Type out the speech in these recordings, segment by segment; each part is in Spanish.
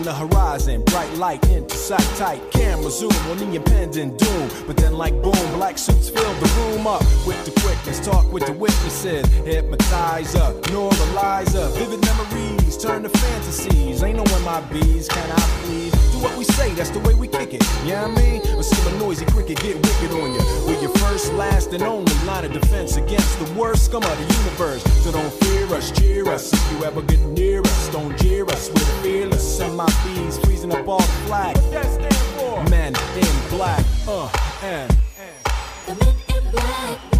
On the horizon, bright light into sight tight. Camera zoom on the impending doom. But then, like boom, black suits fill the room up with the quickness. Talk with the witnesses, hypnotizer, normalizer. Vivid memories turn to fantasies. Ain't no MIBs, can I please? What we say, that's the way we kick it. Yeah, you know I mean? Or see a noisy cricket get wicked on you. We're your first, last, and only line of defense against the worst scum of the universe. So don't fear us, cheer us. If you ever get near us, don't jeer us. We're fearless. Send my bees freezing up all the flag. What that stand for? Men in black. Uh, and. The men in black.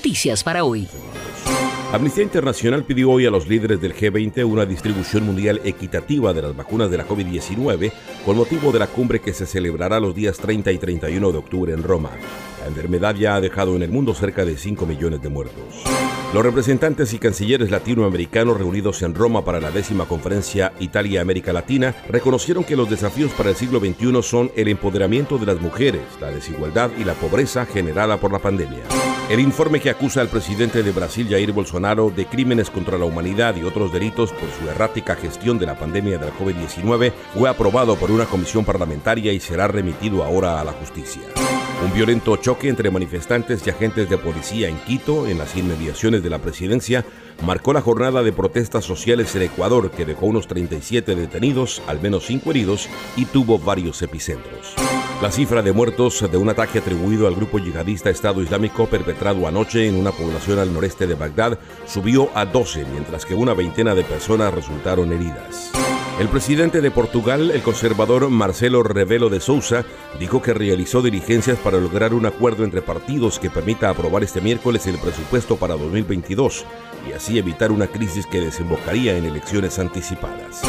Noticias para hoy. Amnistía Internacional pidió hoy a los líderes del G20 una distribución mundial equitativa de las vacunas de la COVID-19 con motivo de la cumbre que se celebrará los días 30 y 31 de octubre en Roma. La enfermedad ya ha dejado en el mundo cerca de 5 millones de muertos. Los representantes y cancilleres latinoamericanos reunidos en Roma para la décima conferencia Italia-América Latina reconocieron que los desafíos para el siglo XXI son el empoderamiento de las mujeres, la desigualdad y la pobreza generada por la pandemia. El informe que acusa al presidente de Brasil, Jair Bolsonaro, de crímenes contra la humanidad y otros delitos por su errática gestión de la pandemia de la COVID-19 fue aprobado por una comisión parlamentaria y será remitido ahora a la justicia. Un violento choque entre manifestantes y agentes de policía en Quito, en las inmediaciones de la presidencia, marcó la jornada de protestas sociales en Ecuador, que dejó unos 37 detenidos, al menos 5 heridos, y tuvo varios epicentros. La cifra de muertos de un ataque atribuido al grupo yihadista Estado Islámico perpetrado anoche en una población al noreste de Bagdad subió a 12, mientras que una veintena de personas resultaron heridas. El presidente de Portugal, el conservador Marcelo Rebelo de Sousa, dijo que realizó diligencias para lograr un acuerdo entre partidos que permita aprobar este miércoles el presupuesto para 2022 y así evitar una crisis que desembocaría en elecciones anticipadas.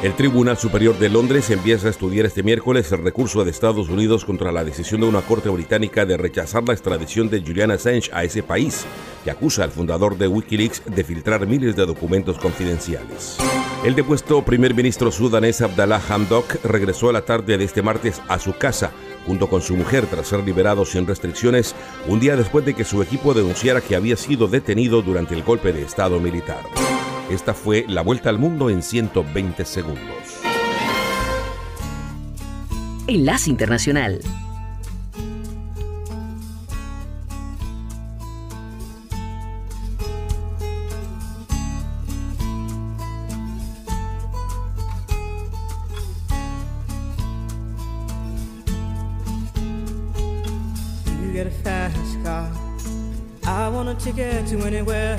El Tribunal Superior de Londres empieza a estudiar este miércoles el recurso de Estados Unidos contra la decisión de una corte británica de rechazar la extradición de Julian Assange a ese país, que acusa al fundador de Wikileaks de filtrar miles de documentos confidenciales. El depuesto primer ministro sudanés Abdallah Hamdok regresó a la tarde de este martes a su casa junto con su mujer tras ser liberado sin restricciones un día después de que su equipo denunciara que había sido detenido durante el golpe de Estado militar. Esta fue la vuelta al mundo en 120 segundos. Enlace Internacional. ticket to anywhere.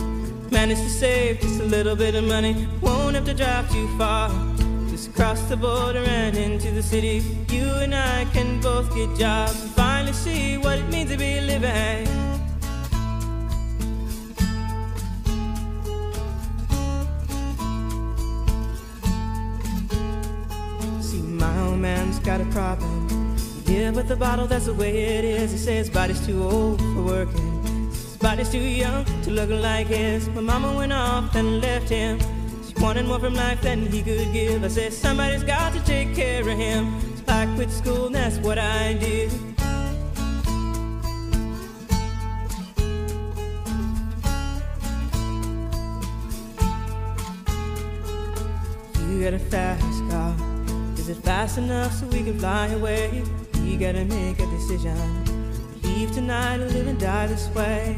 Managed to save just a little bit of money. Won't have to drive too far. Just cross the border and into the city. You and I can both get jobs and finally see what it means to be living. See, my old man's got a problem. Yeah, but the bottle, that's the way it is. He says body's too old for working. His body's too young to look like his. My mama went off and left him. She wanted more from life than he could give. I said, somebody's got to take care of him. So I quit school, and that's what I did. You got a fast car. Is it fast enough so we can fly away? We gotta make a decision. Leave tonight or live and die this way.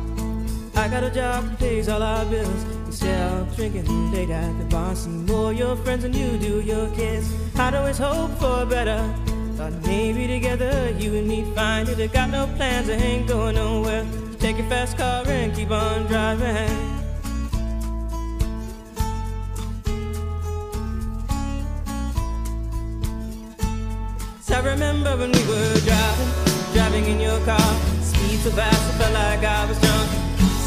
got a job that pays all our bills. Instead of drinking late at the bar, some more your friends than you do your kids. I'd always hope for better. Thought maybe together you and me find it. I got no plans, I ain't going nowhere. So take your fast car and keep on driving. I remember when we were driving, driving in your car. Speed so fast, it felt like I was drunk.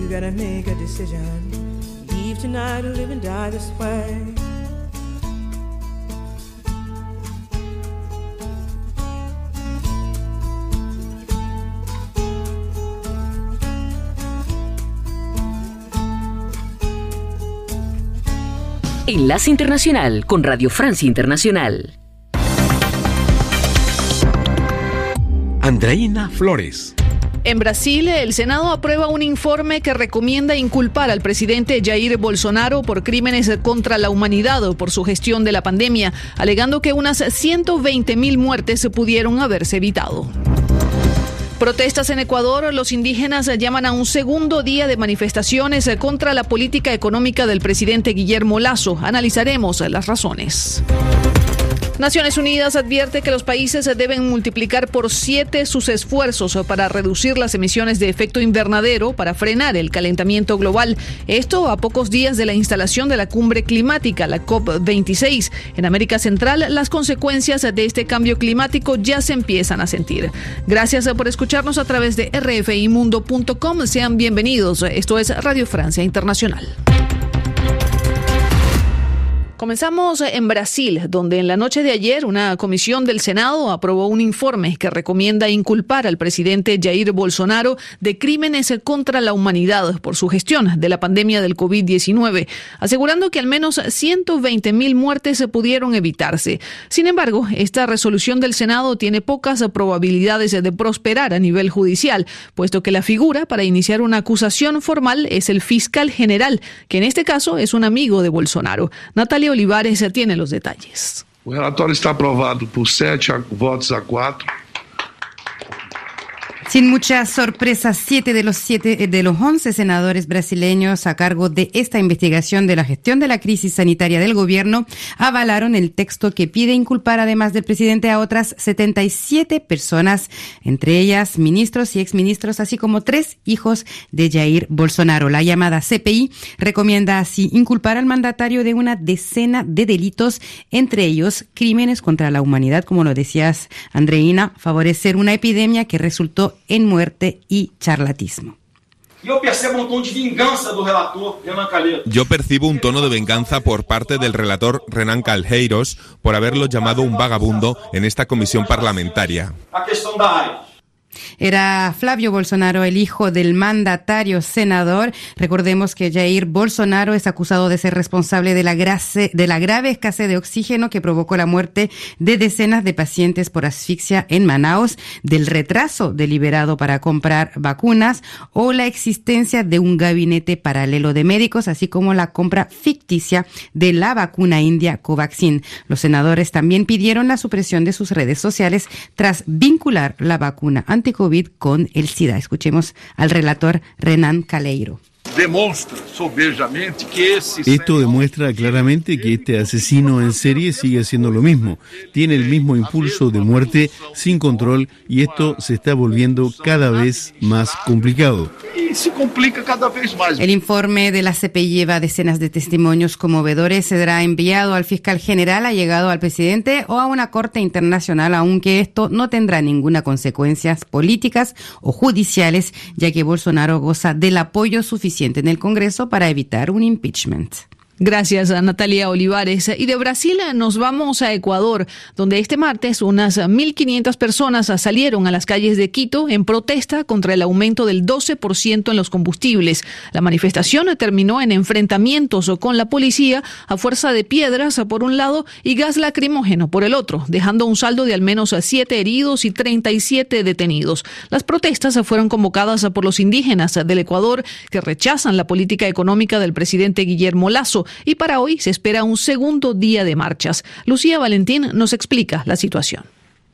You gotta make a decision. Leave tonight or live and die this way. Enlace Internacional con Radio Francia Internacional. Andreina Flores. En Brasil, el Senado aprueba un informe que recomienda inculpar al presidente Jair Bolsonaro por crímenes contra la humanidad o por su gestión de la pandemia, alegando que unas 120 mil muertes pudieron haberse evitado. Protestas en Ecuador, los indígenas llaman a un segundo día de manifestaciones contra la política económica del presidente Guillermo Lazo. Analizaremos las razones. Naciones Unidas advierte que los países deben multiplicar por siete sus esfuerzos para reducir las emisiones de efecto invernadero para frenar el calentamiento global. Esto a pocos días de la instalación de la cumbre climática, la COP26. En América Central, las consecuencias de este cambio climático ya se empiezan a sentir. Gracias por escucharnos a través de rfimundo.com. Sean bienvenidos. Esto es Radio Francia Internacional. Comenzamos en Brasil, donde en la noche de ayer una comisión del Senado aprobó un informe que recomienda inculpar al presidente Jair Bolsonaro de crímenes contra la humanidad por su gestión de la pandemia del COVID-19, asegurando que al menos 120 mil muertes pudieron evitarse. Sin embargo, esta resolución del Senado tiene pocas probabilidades de prosperar a nivel judicial, puesto que la figura para iniciar una acusación formal es el fiscal general, que en este caso es un amigo de Bolsonaro. Natalia Olivares tiene los detalles. O relatório está aprovado por sete votos a quatro. Sin muchas sorpresas, siete de los siete de los once senadores brasileños a cargo de esta investigación de la gestión de la crisis sanitaria del gobierno avalaron el texto que pide inculpar además del presidente a otras 77 personas, entre ellas ministros y exministros, así como tres hijos de Jair Bolsonaro. La llamada CPI recomienda así inculpar al mandatario de una decena de delitos, entre ellos crímenes contra la humanidad, como lo decías, Andreina, favorecer una epidemia que resultó en muerte y charlatismo. Yo percibo un tono de venganza del relator Renan Calheiros. Yo percibo un tono de venganza por parte del relator Renan Calheiros por haberlo llamado un vagabundo en esta comisión parlamentaria. Era Flavio Bolsonaro, el hijo del mandatario senador. Recordemos que Jair Bolsonaro es acusado de ser responsable de la, grave escasez de oxígeno que provocó la muerte de decenas de pacientes por asfixia en Manaus, del retraso deliberado para comprar vacunas o la existencia de un gabinete paralelo de médicos, así como la compra ficticia de la vacuna india Covaxin. Los senadores también pidieron la supresión de sus redes sociales tras vincular la vacuna anti-COVID con el SIDA. Escuchemos al relator Renan Caleiro. Demonstra que esse Esto demuestra claramente que este asesino en serie sigue haciendo lo mismo. Tiene el mismo impulso de muerte sin control y esto se está volviendo cada vez más complicado. e se complica cada vez mais. El informe de la CPI lleva decenas de testimonios conmovedores. Será enviado al fiscal general, ha llegado al presidente o a una corte internacional, aunque esto no tendrá ninguna consecuencias políticas o judiciales, ya que Bolsonaro goza del apoyo suficiente en el Congreso para evitar un impeachment. Gracias a Natalia Olivares. Y de Brasil nos vamos a Ecuador, donde este martes unas 1.500 personas salieron a las calles de Quito en protesta contra el aumento del 12% en los combustibles. La manifestación terminó en enfrentamientos con la policía a fuerza de piedras por un lado y gas lacrimógeno por el otro, dejando un saldo de al menos 7 heridos y 37 detenidos. Las protestas fueron convocadas por los indígenas del Ecuador que rechazan la política económica del presidente Guillermo Lazo y para hoy se espera un segundo día de marchas. Lucía Valentín nos explica la situación.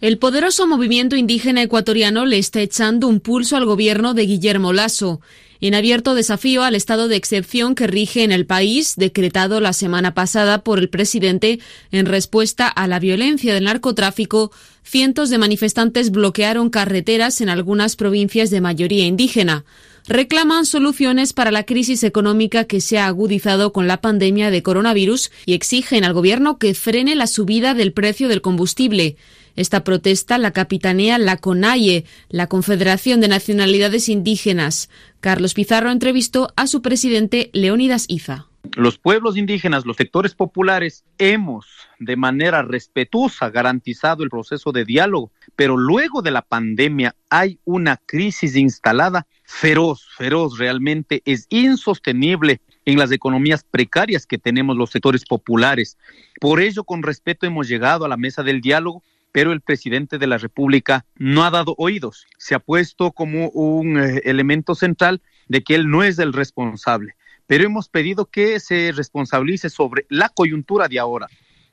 El poderoso movimiento indígena ecuatoriano le está echando un pulso al gobierno de Guillermo Lasso en abierto desafío al estado de excepción que rige en el país, decretado la semana pasada por el presidente en respuesta a la violencia del narcotráfico, cientos de manifestantes bloquearon carreteras en algunas provincias de mayoría indígena. Reclaman soluciones para la crisis económica que se ha agudizado con la pandemia de coronavirus y exigen al gobierno que frene la subida del precio del combustible. Esta protesta la capitanea la CONAIE, la Confederación de Nacionalidades Indígenas. Carlos Pizarro entrevistó a su presidente Leónidas Iza. Los pueblos indígenas, los sectores populares, hemos de manera respetuosa garantizado el proceso de diálogo, pero luego de la pandemia hay una crisis instalada feroz, feroz, realmente es insostenible en las economías precarias que tenemos los sectores populares. Por ello, con respeto, hemos llegado a la mesa del diálogo pero el presidente de la República no ha dado oídos. Se ha puesto como un eh, elemento central de que él no es el responsable, pero hemos pedido que se responsabilice sobre la coyuntura de ahora,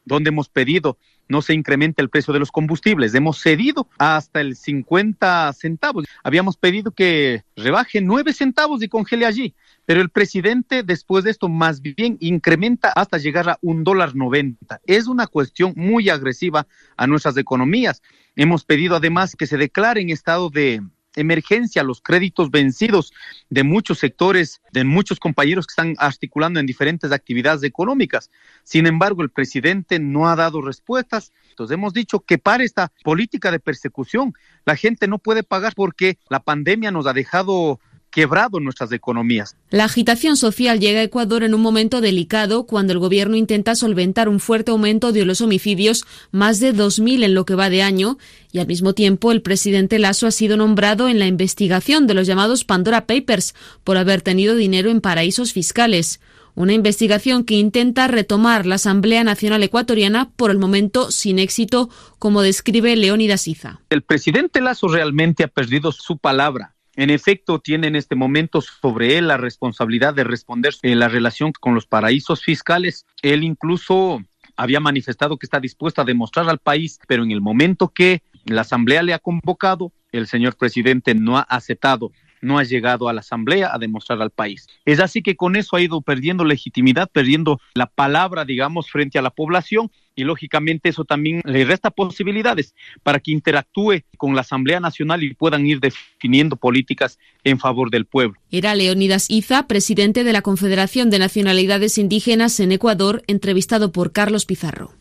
donde hemos pedido no se incremente el precio de los combustibles. Hemos cedido hasta el 50 centavos. Habíamos pedido que rebaje 9 centavos y congele allí. Pero el presidente después de esto más bien incrementa hasta llegar a un dólar noventa. Es una cuestión muy agresiva a nuestras economías. Hemos pedido además que se declare en estado de emergencia los créditos vencidos de muchos sectores, de muchos compañeros que están articulando en diferentes actividades económicas. Sin embargo, el presidente no ha dado respuestas. Entonces hemos dicho que para esta política de persecución, la gente no puede pagar porque la pandemia nos ha dejado quebrado nuestras economías. La agitación social llega a Ecuador en un momento delicado cuando el gobierno intenta solventar un fuerte aumento de los homicidios, más de 2.000 en lo que va de año, y al mismo tiempo el presidente Lasso ha sido nombrado en la investigación de los llamados Pandora Papers por haber tenido dinero en paraísos fiscales. Una investigación que intenta retomar la Asamblea Nacional Ecuatoriana, por el momento sin éxito, como describe Leónidas Iza. El presidente Lasso realmente ha perdido su palabra en efecto, tiene en este momento sobre él la responsabilidad de responder en la relación con los paraísos fiscales. Él incluso había manifestado que está dispuesto a demostrar al país, pero en el momento que la Asamblea le ha convocado, el señor presidente no ha aceptado no ha llegado a la Asamblea a demostrar al país. Es así que con eso ha ido perdiendo legitimidad, perdiendo la palabra, digamos, frente a la población y lógicamente eso también le resta posibilidades para que interactúe con la Asamblea Nacional y puedan ir definiendo políticas en favor del pueblo. Era Leonidas Iza, presidente de la Confederación de Nacionalidades Indígenas en Ecuador, entrevistado por Carlos Pizarro.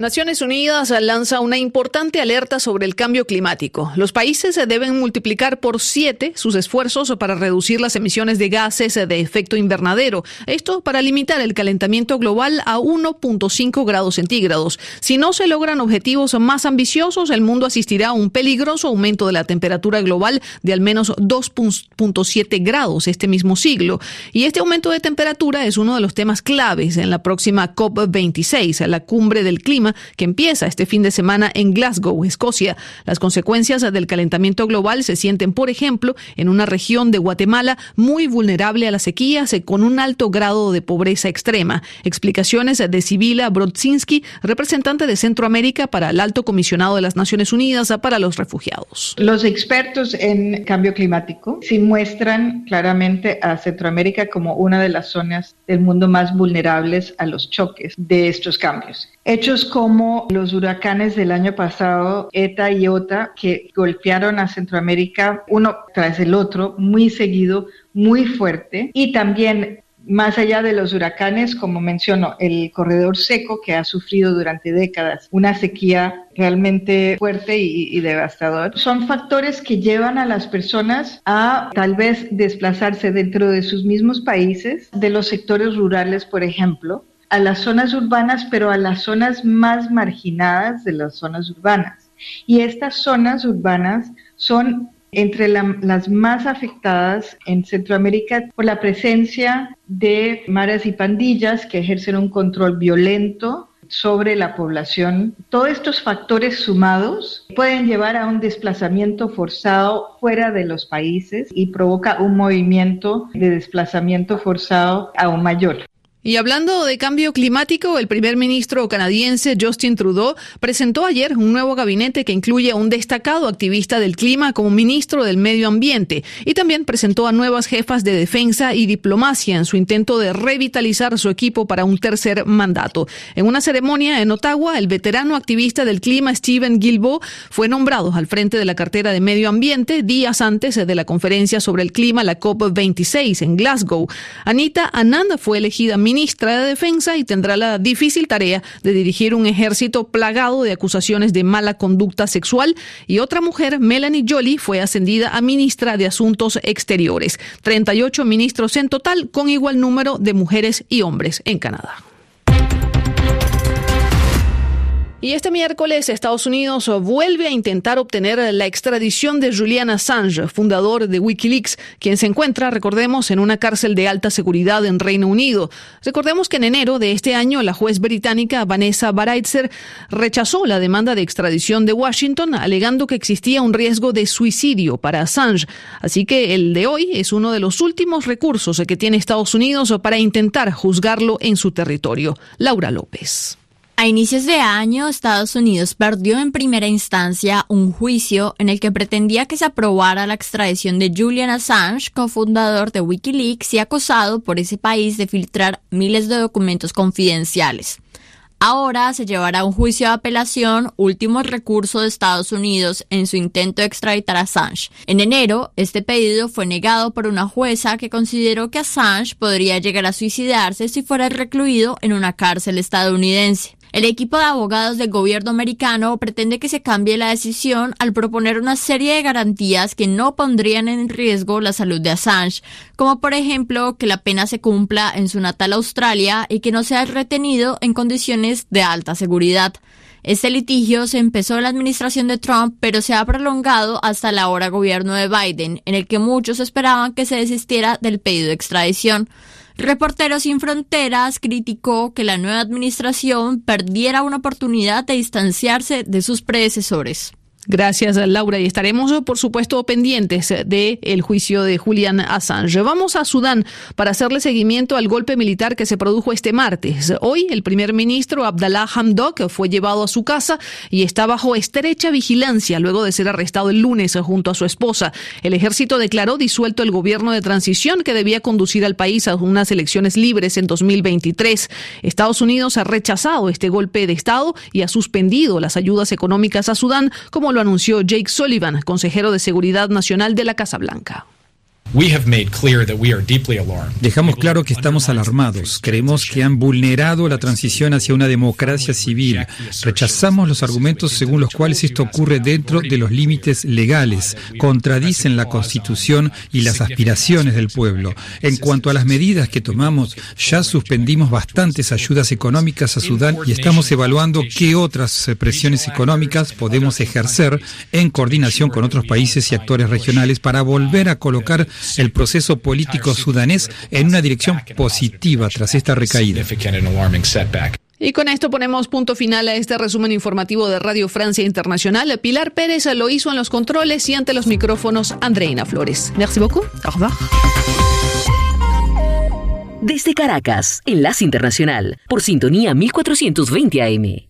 Naciones Unidas lanza una importante alerta sobre el cambio climático. Los países deben multiplicar por siete sus esfuerzos para reducir las emisiones de gases de efecto invernadero. Esto para limitar el calentamiento global a 1.5 grados centígrados. Si no se logran objetivos más ambiciosos, el mundo asistirá a un peligroso aumento de la temperatura global de al menos 2.7 grados este mismo siglo. Y este aumento de temperatura es uno de los temas claves en la próxima COP26, la cumbre del clima que empieza este fin de semana en Glasgow, Escocia. Las consecuencias del calentamiento global se sienten, por ejemplo, en una región de Guatemala muy vulnerable a las sequías con un alto grado de pobreza extrema. Explicaciones de Sibila Brodzinski, representante de Centroamérica para el Alto Comisionado de las Naciones Unidas para los Refugiados. Los expertos en cambio climático sí muestran claramente a Centroamérica como una de las zonas del mundo más vulnerables a los choques de estos cambios. Hechos como los huracanes del año pasado, ETA y OTA, que golpearon a Centroamérica uno tras el otro, muy seguido, muy fuerte, y también más allá de los huracanes, como menciono, el corredor seco que ha sufrido durante décadas una sequía realmente fuerte y, y, devastador, son factores que llevan a las personas a tal vez desplazarse dentro de sus mismos países, de los sectores rurales, por ejemplo, a las zonas urbanas, pero a las zonas más marginadas de las zonas urbanas. Y estas zonas urbanas son entre las más afectadas en Centroamérica por la presencia de maras y pandillas que ejercen un control violento sobre la población. Todos estos factores sumados pueden llevar a un desplazamiento forzado fuera de los países y provoca un movimiento de desplazamiento forzado aún mayor. Y hablando de cambio climático, el primer ministro canadiense Justin Trudeau presentó ayer un nuevo gabinete que incluye a un destacado activista del clima como ministro del Medio Ambiente y también presentó a nuevas jefas de defensa y diplomacia en su intento de revitalizar su equipo para un tercer mandato. En una ceremonia en Ottawa, el veterano activista del clima Stephen Guilbeault fue nombrado al frente de la cartera de Medio Ambiente días antes de la conferencia sobre el clima, la COP26 en Glasgow. Anita Anand fue elegida ministra de Defensa y tendrá la difícil tarea de dirigir un ejército plagado de acusaciones de mala conducta sexual y otra mujer, Melanie Jolie, fue ascendida a ministra de Asuntos Exteriores. 38 ministros en total con igual número de mujeres y hombres en Canadá. Y este miércoles Estados Unidos vuelve a intentar obtener la extradición de Julian Assange, fundador de Wikileaks, quien se encuentra, recordemos, en una cárcel de alta seguridad en Reino Unido. Recordemos que en enero de este año la juez británica Vanessa Baraitzer rechazó la demanda de extradición de Washington, alegando que existía un riesgo de suicidio para Assange. Así que el de hoy es uno de los últimos recursos que tiene Estados Unidos para intentar juzgarlo en su territorio. Laura López. A inicios de año, Estados Unidos perdió en primera instancia un juicio en el que pretendía que se aprobara la extradición de Julian Assange, cofundador de Wikileaks y acusado por ese país de filtrar miles de documentos confidenciales. Ahora se llevará un juicio de apelación, último recurso de Estados Unidos en su intento de extraditar a Assange. En enero, este pedido fue negado por una jueza que consideró que Assange podría llegar a suicidarse si fuera recluido en una cárcel estadounidense. El equipo de abogados del gobierno americano pretende que se cambie la decisión al proponer una serie de garantías que no pondrían en riesgo la salud de Assange, como por ejemplo que la pena se cumpla en su natal Australia y que no sea retenido en condiciones de alta seguridad. Este litigio se empezó en la administración de Trump, pero se ha prolongado hasta la hora gobierno de Biden, en el que muchos esperaban que se desistiera del pedido de extradición. Reporteros sin Fronteras criticó que la nueva administración perdiera una oportunidad de distanciarse de sus predecesores. Gracias, Laura. Y estaremos, por supuesto, pendientes del el juicio de Julian Assange. Vamos a Sudán para hacerle seguimiento al golpe militar que se produjo este martes. Hoy, el primer ministro Abdallah Hamdok fue llevado a su casa y está bajo estrecha vigilancia luego de ser arrestado el lunes junto a su esposa. El ejército declaró disuelto el gobierno de transición que debía conducir al país a unas elecciones libres en 2023. Estados Unidos ha rechazado este golpe de Estado y ha suspendido las ayudas económicas a Sudán como lo anunció Jake Sullivan, consejero de Seguridad Nacional de la Casa Blanca. Dejamos claro que estamos alarmados. Creemos que han vulnerado la transición hacia una democracia civil. Rechazamos los argumentos según los cuales esto ocurre dentro de los límites legales, contradicen la Constitución y las aspiraciones del pueblo. En cuanto a las medidas que tomamos, ya suspendimos bastantes ayudas económicas a Sudán y estamos evaluando qué otras presiones económicas podemos ejercer en coordinación con otros países y actores regionales para volver a colocar el proceso político sudanés en una dirección positiva tras esta recaída. Y con esto ponemos punto final a este resumen informativo de Radio Francia Internacional. Pilar Pérez lo hizo en los controles y ante los micrófonos Andreina Flores. Merci beaucoup. Au revoir. Desde Caracas, Enlace Internacional, por sintonía 1420 AM.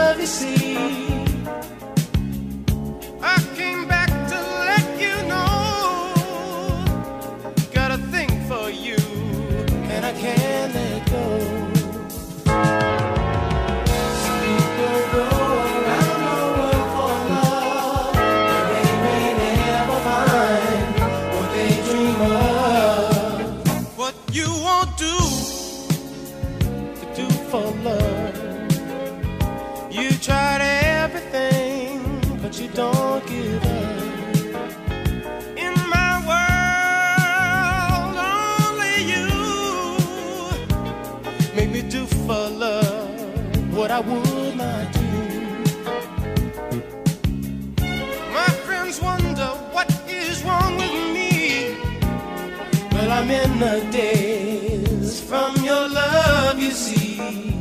I'm in the days from your love, you see.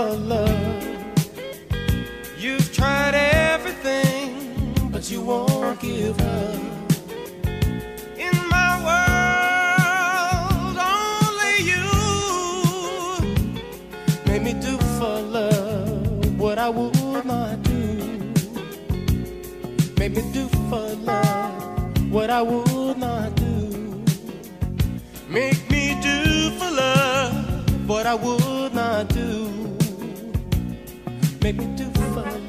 For love. You've tried everything, but you won't give up. In my world, only you made me do for love what I would not do. Made me do for love what I would not do. Make me do for love what I would take me too far.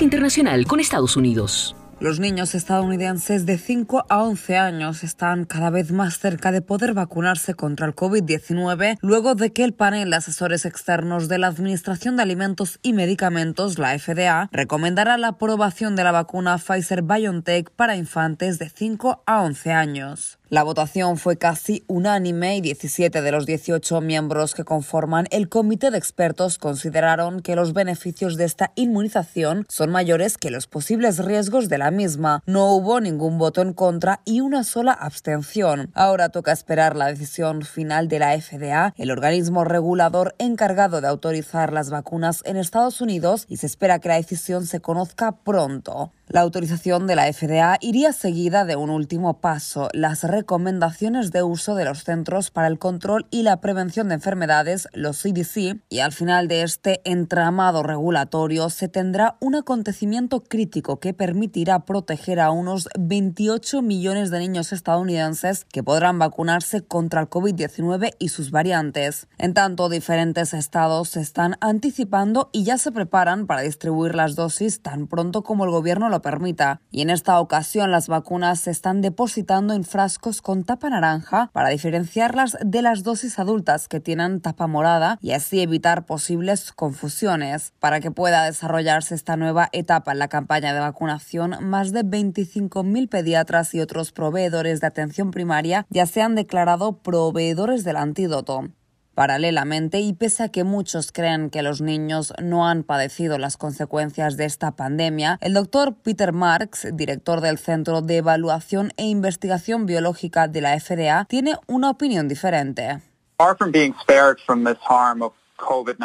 Internacional con Estados Unidos. Los niños estadounidenses de 5 a 11 años están cada vez más cerca de poder vacunarse contra el COVID-19 luego de que el panel de asesores externos de la Administración de Alimentos y Medicamentos, la FDA, recomendara la aprobación de la vacuna Pfizer BioNTech para infantes de 5 a 11 años. La votación fue casi unánime y 17 de los 18 miembros que conforman el comité de expertos consideraron que los beneficios de esta inmunización son mayores que los posibles riesgos de la misma. No hubo ningún voto en contra y una sola abstención. Ahora toca esperar la decisión final de la FDA, el organismo regulador encargado de autorizar las vacunas en Estados Unidos, y se espera que la decisión se conozca pronto. La autorización de la FDA iría seguida de un último paso, las recomendaciones de uso de los Centros para el Control y la Prevención de Enfermedades, los CDC, y al final de este entramado regulatorio se tendrá un acontecimiento crítico que permitirá proteger a unos 28 millones de niños estadounidenses que podrán vacunarse contra el COVID-19 y sus variantes. En tanto, diferentes estados se están anticipando y ya se preparan para distribuir las dosis tan pronto como el gobierno lo permita. Y en esta ocasión las vacunas se están depositando en frascos con tapa naranja para diferenciarlas de las dosis adultas que tienen tapa morada y así evitar posibles confusiones. Para que pueda desarrollarse esta nueva etapa en la campaña de vacunación, más de 25.000 pediatras y otros proveedores de atención primaria ya se han declarado proveedores del antídoto. Paralelamente, y pese a que muchos creen que los niños no han padecido las consecuencias de esta pandemia, el doctor Peter Marks, director del Centro de Evaluación e Investigación Biológica de la FDA, tiene una opinión diferente. Far from being spared from this harm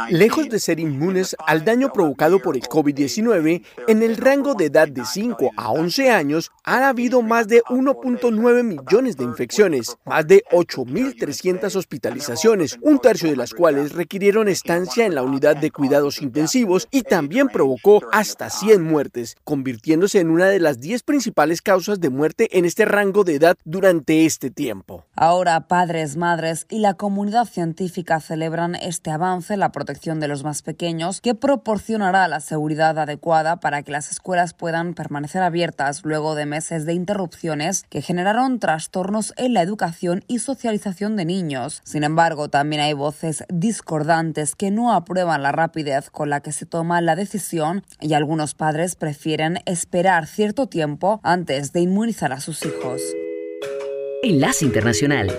Lejos de ser inmunes al daño provocado por el COVID-19, en el rango de edad de 5 a 11 años han habido más de 1.9 millones de infecciones, más de 8.300 hospitalizaciones, un tercio de las cuales requirieron estancia en la unidad de cuidados intensivos y también provocó hasta 100 muertes, convirtiéndose en una de las 10 principales causas de muerte en este rango de edad durante este tiempo. Ahora padres, madres y la comunidad científica celebran este avance la protección de los más pequeños que proporcionará la seguridad adecuada para que las escuelas puedan permanecer abiertas luego de meses de interrupciones que generaron trastornos en la educación y socialización de niños. Sin embargo, también hay voces discordantes que no aprueban la rapidez con la que se toma la decisión y algunos padres prefieren esperar cierto tiempo antes de inmunizar a sus hijos. Enlace Internacional.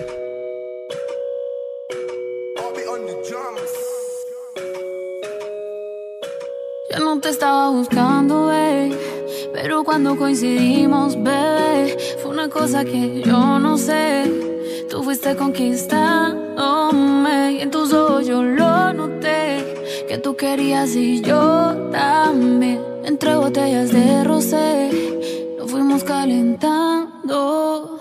Estaba buscando, bebé, pero cuando coincidimos, bebé, fue una cosa que yo no sé. Tú fuiste conquistándome y en tus ojos yo lo noté. Que tú querías y yo también. Entre botellas de rosé, nos fuimos calentando.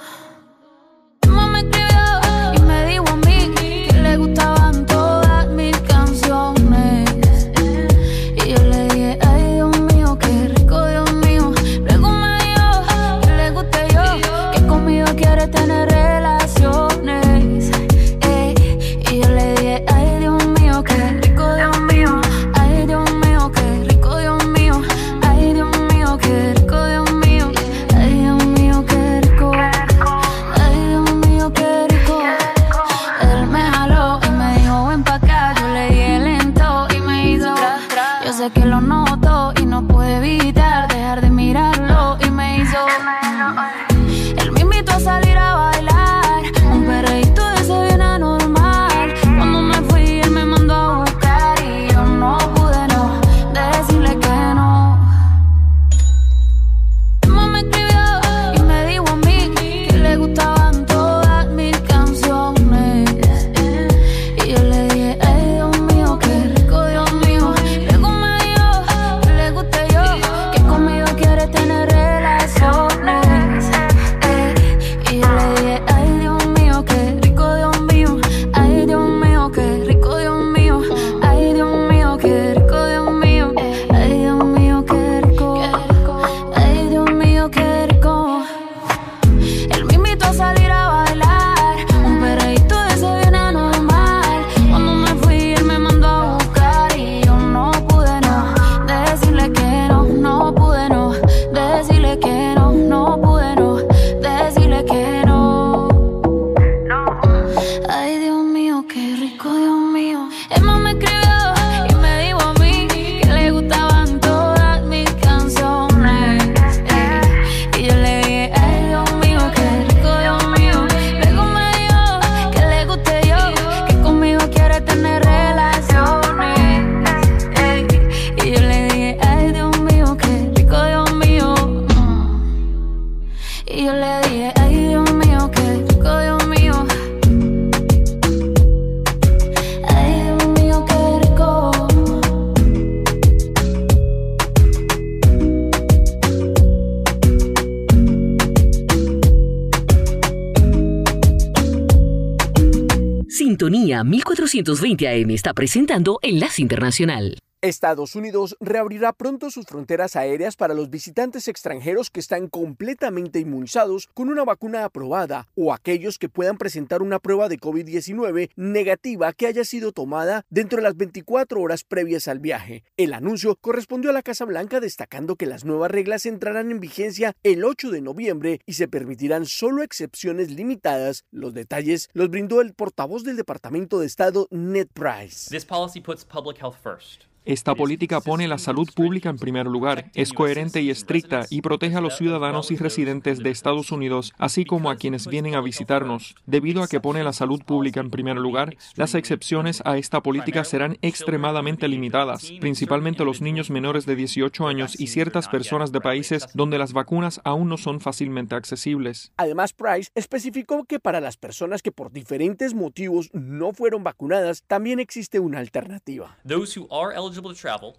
820 AM está presentando Enlace Internacional. Estados Unidos reabrirá pronto sus fronteras aéreas para los visitantes extranjeros que están completamente inmunizados con una vacuna aprobada o aquellos que puedan presentar una prueba de COVID-19 negativa que haya sido tomada dentro de las 24 horas previas al viaje. El anuncio correspondió a la Casa Blanca destacando que las nuevas reglas entrarán en vigencia el 8 de noviembre y se permitirán solo excepciones limitadas. Los detalles los brindó el portavoz del Departamento de Estado, Ned Price. This policy puts public health first. Esta política pone la salud pública en primer lugar, es coherente y estricta y protege a los ciudadanos y residentes de Estados Unidos, así como a quienes vienen a visitarnos. Debido a que pone la salud pública en primer lugar, las excepciones a esta política serán extremadamente limitadas, principalmente los niños menores de 18 años y ciertas personas de países donde las vacunas aún no son fácilmente accesibles. Además, Price especificó que para las personas que por diferentes motivos no fueron vacunadas, también existe una alternativa.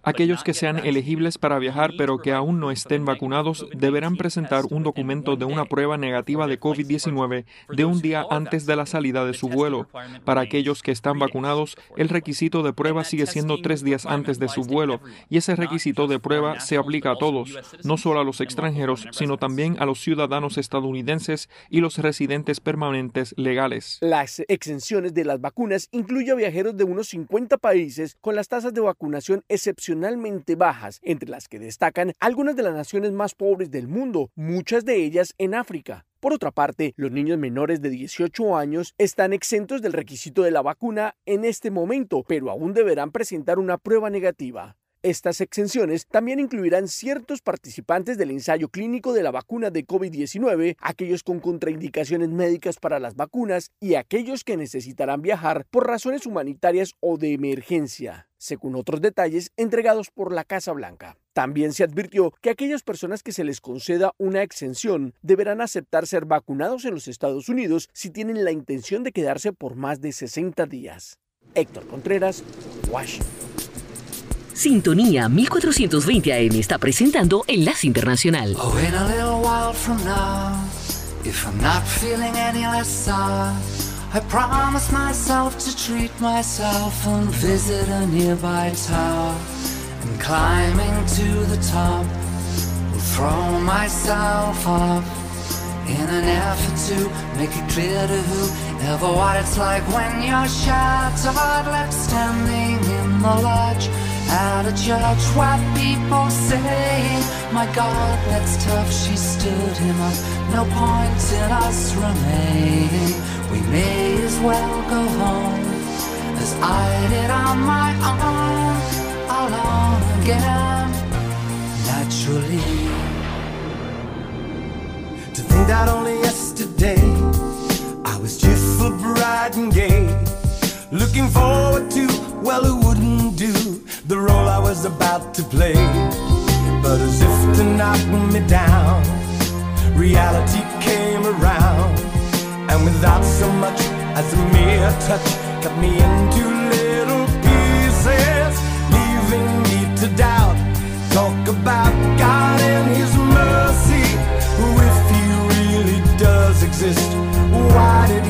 Aquellos que sean elegibles para viajar pero que aún no estén vacunados deberán presentar un documento de una prueba negativa de COVID-19 de un día antes de la salida de su vuelo. Para aquellos que están vacunados, el requisito de prueba sigue siendo tres días antes de su vuelo. y ese requisito de prueba se aplica a todos, no solo a los extranjeros, sino también a los ciudadanos estadounidenses y los residentes permanentes legales. Las exenciones de las vacunas incluyen a viajeros de unos 50 países con las tasas de vacunación excepcionalmente bajas, entre las que destacan algunas de las naciones más pobres del mundo, muchas de ellas en África. Por otra parte, los niños menores de 18 años están exentos del requisito de la vacuna en este momento, pero aún deberán presentar una prueba negativa. Estas exenciones también incluirán ciertos participantes del ensayo clínico de la vacuna de COVID-19, aquellos con contraindicaciones médicas para las vacunas y aquellos que necesitarán viajar por razones humanitarias o de emergencia, según otros detalles entregados por la Casa Blanca. También se advirtió que aquellas personas que se les conceda una exención deberán aceptar ser vacunados en los Estados Unidos si tienen la intención de quedarse por más de 60 días. Héctor Contreras, Washington. Sintonía 1420 AM está presentando Enlace Internacional. Oh, in a little while from now, if I'm not feeling any less sour, I promise myself to treat myself and visit a nearby tower. And climbing to the top, will throw myself off in an effort to make it clear to whoever what it's like when you're shattered, left standing in the lodge at a church where people say, My God, that's tough. She stood him up. No point in us remaining. We may as well go home as I did on my own, alone again, naturally. To think that only yesterday I was just cheerful, bright and gay, looking forward to, well, it wouldn't do the role I was about to play? But as if to knock me down, reality came around, and without so much as a mere touch, cut me into little pieces, leaving me to doubt. Talk about God and His mercy. If He really does exist, why did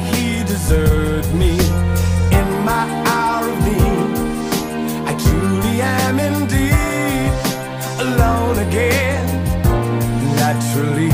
am indeed alone again, naturally.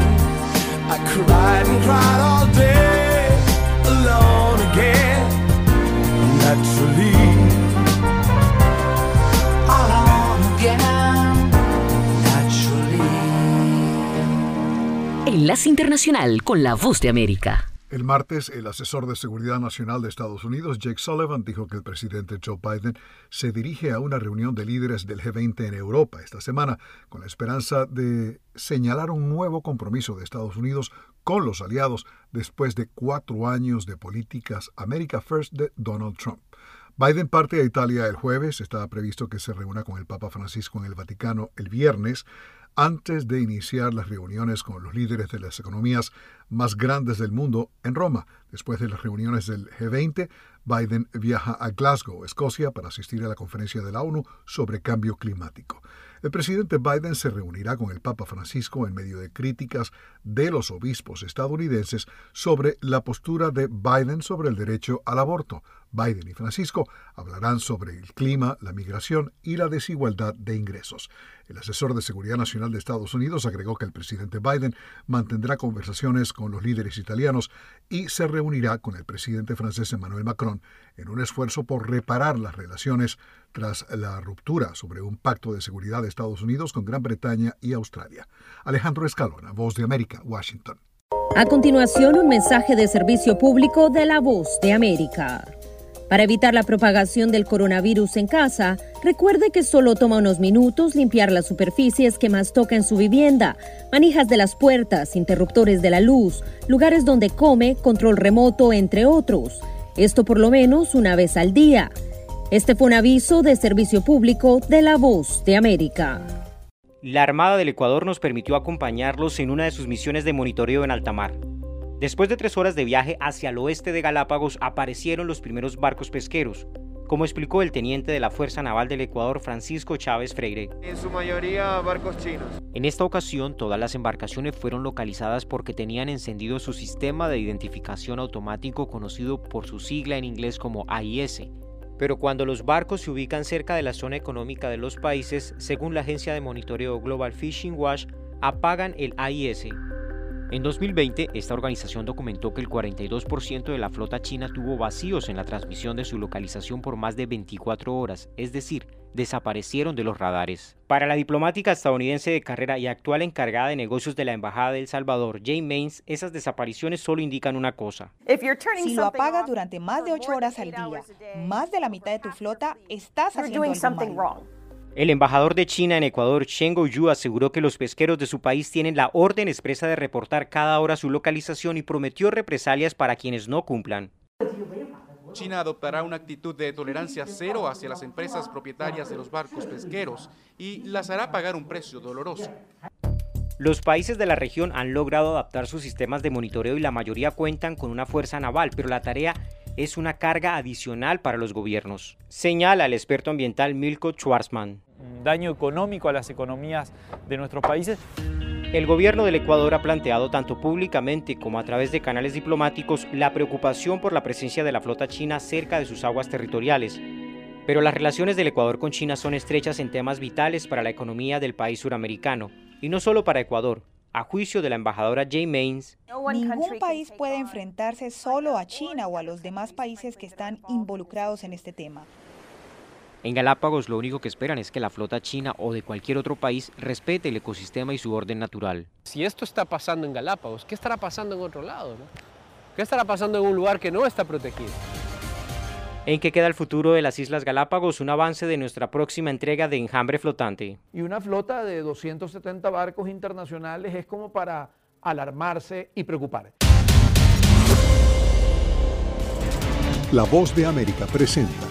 I cried and cried all day. Alone again, naturally. Enlace Internacional con la Voz de América. El martes, el asesor de Seguridad Nacional de Estados Unidos, Jake Sullivan, dijo que el presidente Joe Biden se dirige a una reunión de líderes del G20 en Europa esta semana, con la esperanza de señalar un nuevo compromiso de Estados Unidos con los aliados después de cuatro años de políticas America First de Donald Trump. Biden parte a Italia el jueves, estaba previsto que se reúna con el Papa Francisco en el Vaticano el viernes, antes de iniciar las reuniones con los líderes de las economías más grandes del mundo en Roma. Después de las reuniones del G20, Biden viaja a Glasgow, Escocia, para asistir a la conferencia de la ONU sobre cambio climático. El presidente Biden se reunirá con el Papa Francisco en medio de críticas de los obispos estadounidenses sobre la postura de Biden sobre el derecho al aborto. Biden y Francisco hablarán sobre el clima, la migración y la desigualdad de ingresos. El asesor de Seguridad Nacional de Estados Unidos agregó que el presidente Biden mantendrá conversaciones con los líderes italianos y se reunirá con el presidente francés Emmanuel Macron en un esfuerzo por reparar las relaciones tras la ruptura sobre un pacto de seguridad de Estados Unidos con Gran Bretaña y Australia. Alejandro Escalona, Voz de América, Washington. A continuación, un mensaje de servicio público de la Voz de América. Para evitar la propagación del coronavirus en casa, recuerde que solo toma unos minutos limpiar las superficies que más toca en su vivienda, manijas de las puertas, interruptores de la luz, lugares donde come, control remoto, entre otros. Esto por lo menos una vez al día. Este fue un aviso de servicio público de la Voz de América. La Armada del Ecuador nos permitió acompañarlos en una de sus misiones de monitoreo en alta mar. Después de tres horas de viaje hacia el oeste de Galápagos aparecieron los primeros barcos pesqueros, como explicó el teniente de la Fuerza Naval del Ecuador Francisco Chávez Freire. En su mayoría barcos chinos. En esta ocasión todas las embarcaciones fueron localizadas porque tenían encendido su sistema de identificación automático conocido por su sigla en inglés como AIS. Pero cuando los barcos se ubican cerca de la zona económica de los países, según la agencia de monitoreo Global Fishing Watch, apagan el AIS. En 2020, esta organización documentó que el 42% de la flota china tuvo vacíos en la transmisión de su localización por más de 24 horas, es decir, desaparecieron de los radares. Para la diplomática estadounidense de carrera y actual encargada de negocios de la Embajada de El Salvador, Jane Mains, esas desapariciones solo indican una cosa. Si lo apagas durante más de 8 horas al día, más de la mitad de tu flota, estás haciendo algo mal. El embajador de China en Ecuador, Chen Guoyu, aseguró que los pesqueros de su país tienen la orden expresa de reportar cada hora su localización y prometió represalias para quienes no cumplan. China adoptará una actitud de tolerancia cero hacia las empresas propietarias de los barcos pesqueros y las hará pagar un precio doloroso. Los países de la región han logrado adaptar sus sistemas de monitoreo y la mayoría cuentan con una fuerza naval, pero la tarea es una carga adicional para los gobiernos, señala el experto ambiental Milko Schwarzman. Daño económico a las economías de nuestros países. El gobierno del Ecuador ha planteado tanto públicamente como a través de canales diplomáticos la preocupación por la presencia de la flota china cerca de sus aguas territoriales. Pero las relaciones del Ecuador con China son estrechas en temas vitales para la economía del país suramericano, y no solo para Ecuador. A juicio de la embajadora Jay Mains, Ningún país puede enfrentarse solo a China o a los demás países que están involucrados en este tema. en Galápagos lo único que esperan es que la flota china o de cualquier otro país respete el ecosistema y su orden natural. Si esto está pasando en Galápagos, ¿qué estará pasando en otro lado? no? ¿Qué estará pasando en un lugar que no está protegido? ¿En qué queda el futuro de las Islas Galápagos? Un avance de nuestra próxima entrega de Enjambre Flotante. Y una flota de 270 barcos internacionales es como para alarmarse y preocupar. La voz de América presenta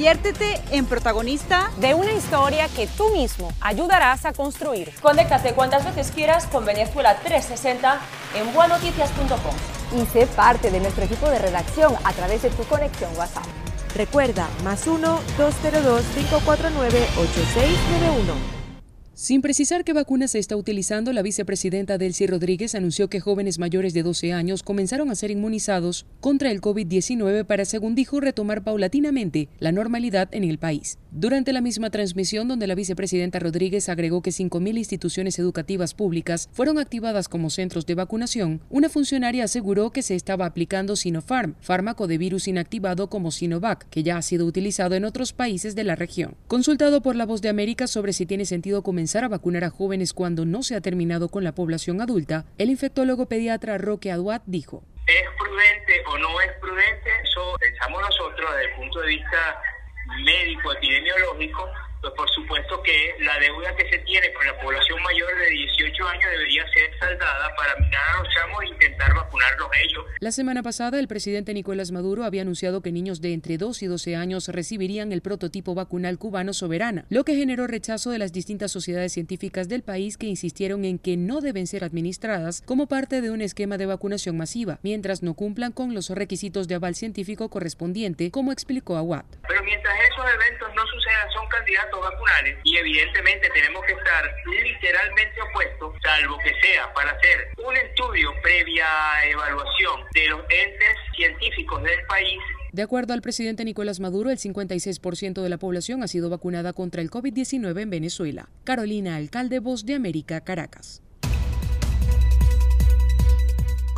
conviértete en protagonista de una historia que tú mismo ayudarás a construir. Conéctate cuantas veces quieras con Venezuela 360 en buenoticias.com. Y sé parte de nuestro equipo de redacción a través de tu conexión WhatsApp. Recuerda, más 1-202-549-8691. Sin precisar qué vacuna se está utilizando, la vicepresidenta Delcy Rodríguez anunció que jóvenes mayores de 12 años comenzaron a ser inmunizados contra el COVID-19 para, según dijo, retomar paulatinamente la normalidad en el país. Durante la misma transmisión, donde la vicepresidenta Rodríguez agregó que 5.000 instituciones educativas públicas fueron activadas como centros de vacunación, una funcionaria aseguró que se estaba aplicando Sinopharm, fármaco de virus inactivado como Sinovac, que ya ha sido utilizado en otros países de la región. Consultado por La Voz de América sobre si tiene sentido comenzar a vacunar a jóvenes cuando no se ha terminado con la población adulta, el infectólogo pediatra Roque Aduat dijo. ¿Es prudente o no es prudente? Eso pensamos nosotros desde el punto de vista médico epidemiológico pues por supuesto que la deuda que se tiene con la población mayor de 18 años debería ser saldada para mirar a los chamos e intentar vacunarlos ellos. La semana pasada, el presidente Nicolás Maduro había anunciado que niños de entre 2 y 12 años recibirían el prototipo vacunal cubano Soberana, lo que generó rechazo de las distintas sociedades científicas del país que insistieron en que no deben ser administradas como parte de un esquema de vacunación masiva, mientras no cumplan con los requisitos de aval científico correspondiente, como explicó Aguat. Pero mientras esos eventos no sucedan, son candidatos vacunales y evidentemente tenemos que estar literalmente opuestos, salvo que sea para hacer un estudio previa evaluación de los entes científicos del país de acuerdo al presidente Nicolás Maduro, el 56% de la población ha sido vacunada contra el COVID-19 en Venezuela. Carolina Alcalde, Voz de América, Caracas.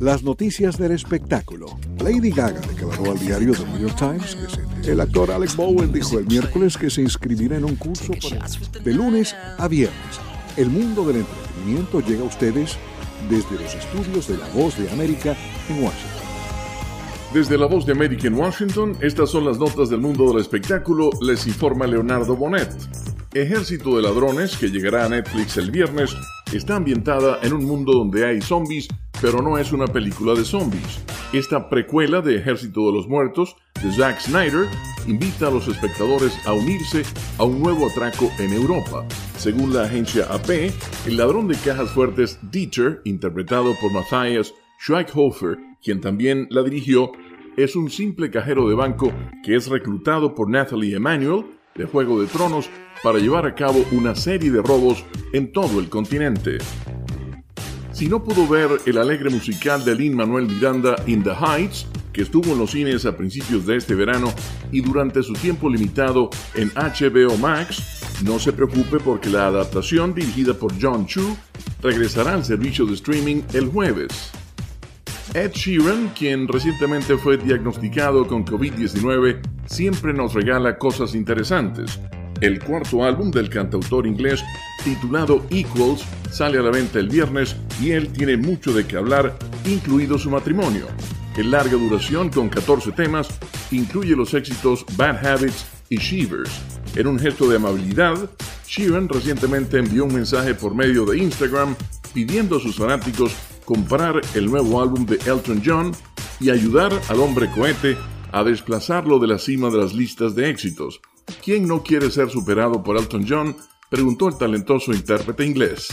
Las noticias del espectáculo. Lady Gaga declaró al diario The New York Times que el actor Alex Bowen dijo el miércoles que se inscribirá en un curso para, de lunes a viernes. El mundo del entretenimiento llega a ustedes desde los estudios de La Voz de América en Washington. Desde La Voz de América en Washington, estas son las notas del mundo del espectáculo, les informa Leonardo Bonet. Ejército de Ladrones, que llegará a Netflix el viernes, está ambientada en un mundo donde hay zombies, pero no es una película de zombies. Esta precuela de Ejército de los Muertos, de Zack Snyder, invita a los espectadores a unirse a un nuevo atraco en Europa. Según la agencia AP, el ladrón de cajas fuertes Dieter, interpretado por Matthias Schweighofer, quien también la dirigió, es un simple cajero de banco que es reclutado por Nathalie Emanuel de Juego de Tronos para llevar a cabo una serie de robos en todo el continente. Si no pudo ver el alegre musical de Lin Manuel Miranda In the Heights, que estuvo en los cines a principios de este verano y durante su tiempo limitado en HBO Max, no se preocupe porque la adaptación dirigida por John Chu regresará al servicio de streaming el jueves. Ed Sheeran, quien recientemente fue diagnosticado con COVID-19, siempre nos regala cosas interesantes. El cuarto álbum del cantautor inglés, titulado Equals, sale a la venta el viernes y él tiene mucho de qué hablar, incluido su matrimonio. En larga duración, con 14 temas, incluye los éxitos Bad Habits y Shivers. En un gesto de amabilidad, Sheeran recientemente envió un mensaje por medio de Instagram pidiendo a sus fanáticos comprar el nuevo álbum de Elton John y ayudar al hombre cohete a desplazarlo de la cima de las listas de éxitos. ¿Quién no quiere ser superado por Elton John? preguntó el talentoso intérprete inglés.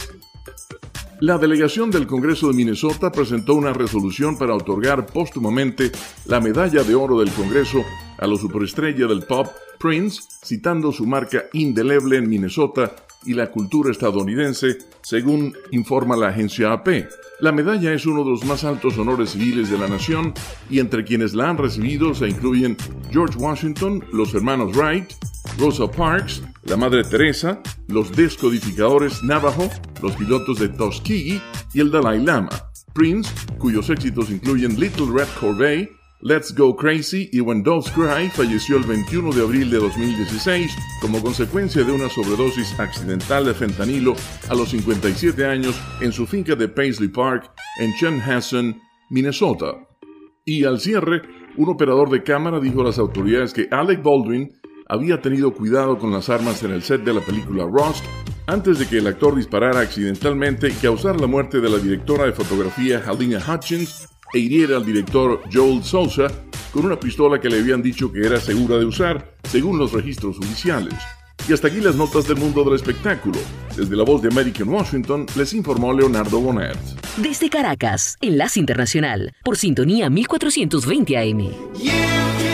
La delegación del Congreso de Minnesota presentó una resolución para otorgar póstumamente la medalla de oro del Congreso a la superestrella del pop Prince, citando su marca indeleble en Minnesota y la cultura estadounidense, según informa la agencia AP. La medalla es uno de los más altos honores civiles de la nación y entre quienes la han recibido se incluyen George Washington, los hermanos Wright, Rosa Parks, la Madre Teresa, los descodificadores Navajo, los pilotos de Tuskegee y el Dalai Lama. Prince, cuyos éxitos incluyen Little Red Corvée, Let's Go Crazy y When Doves Cry falleció el 21 de abril de 2016 como consecuencia de una sobredosis accidental de fentanilo a los 57 años en su finca de Paisley Park en Chanhassen, Minnesota. Y al cierre, un operador de cámara dijo a las autoridades que Alec Baldwin había tenido cuidado con las armas en el set de la película Rust antes de que el actor disparara accidentalmente y causara la muerte de la directora de fotografía Halina Hutchins e hiriera al director Joel Sousa con una pistola que le habían dicho que era segura de usar, según los registros oficiales. Y hasta aquí las notas del mundo del espectáculo. Desde la voz de American Washington les informó Leonardo Bonet. Desde Caracas, Enlace Internacional, por sintonía 1420 AM.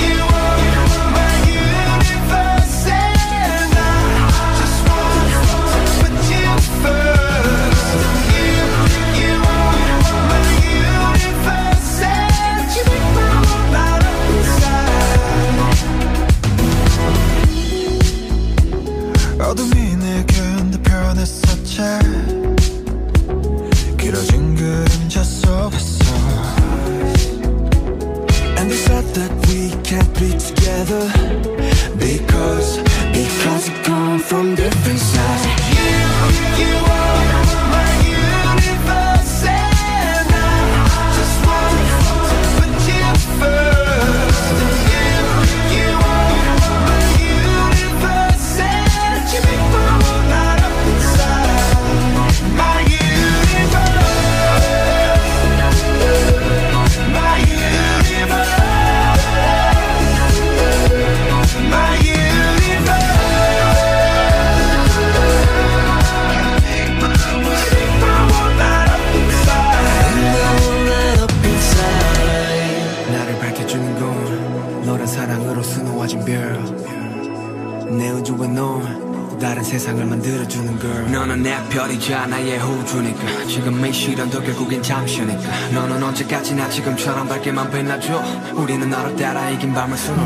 밝게만 빛나줘. 우리는 너를 따라 이긴 밤을 수놓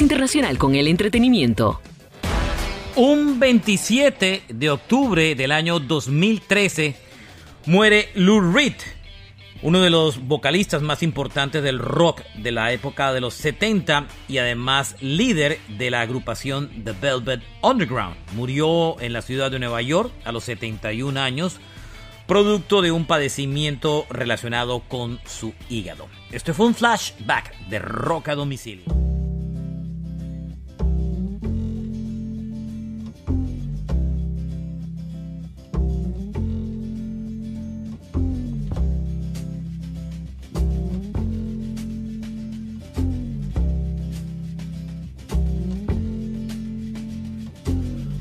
Internacional con el Entretenimiento. Un 27 de octubre del año 2013 muere Lou Reed, uno de los vocalistas más importantes del rock de la época de los 70 y además líder de la agrupación The Velvet Underground. Murió en la ciudad de Nueva York a los 71 años, producto de un padecimiento relacionado con su hígado. Esto fue un flashback de rock a domicilio.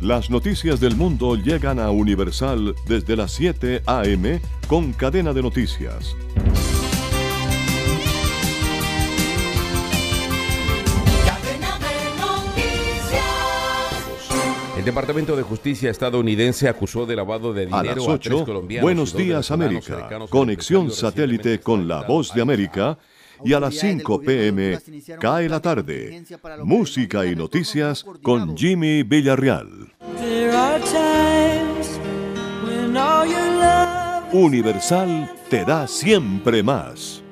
Las noticias del mundo llegan a Universal desde las 7 a.m. con cadena de noticias. El Departamento de Justicia estadounidense acusó de lavado de A dinero las a, tres 8, colombianos. Buenos días América, conexión satélite con la voz de América y a las 5 pm cae la tarde. Música y noticias con Jimmy Villarreal. Universal te da siempre más.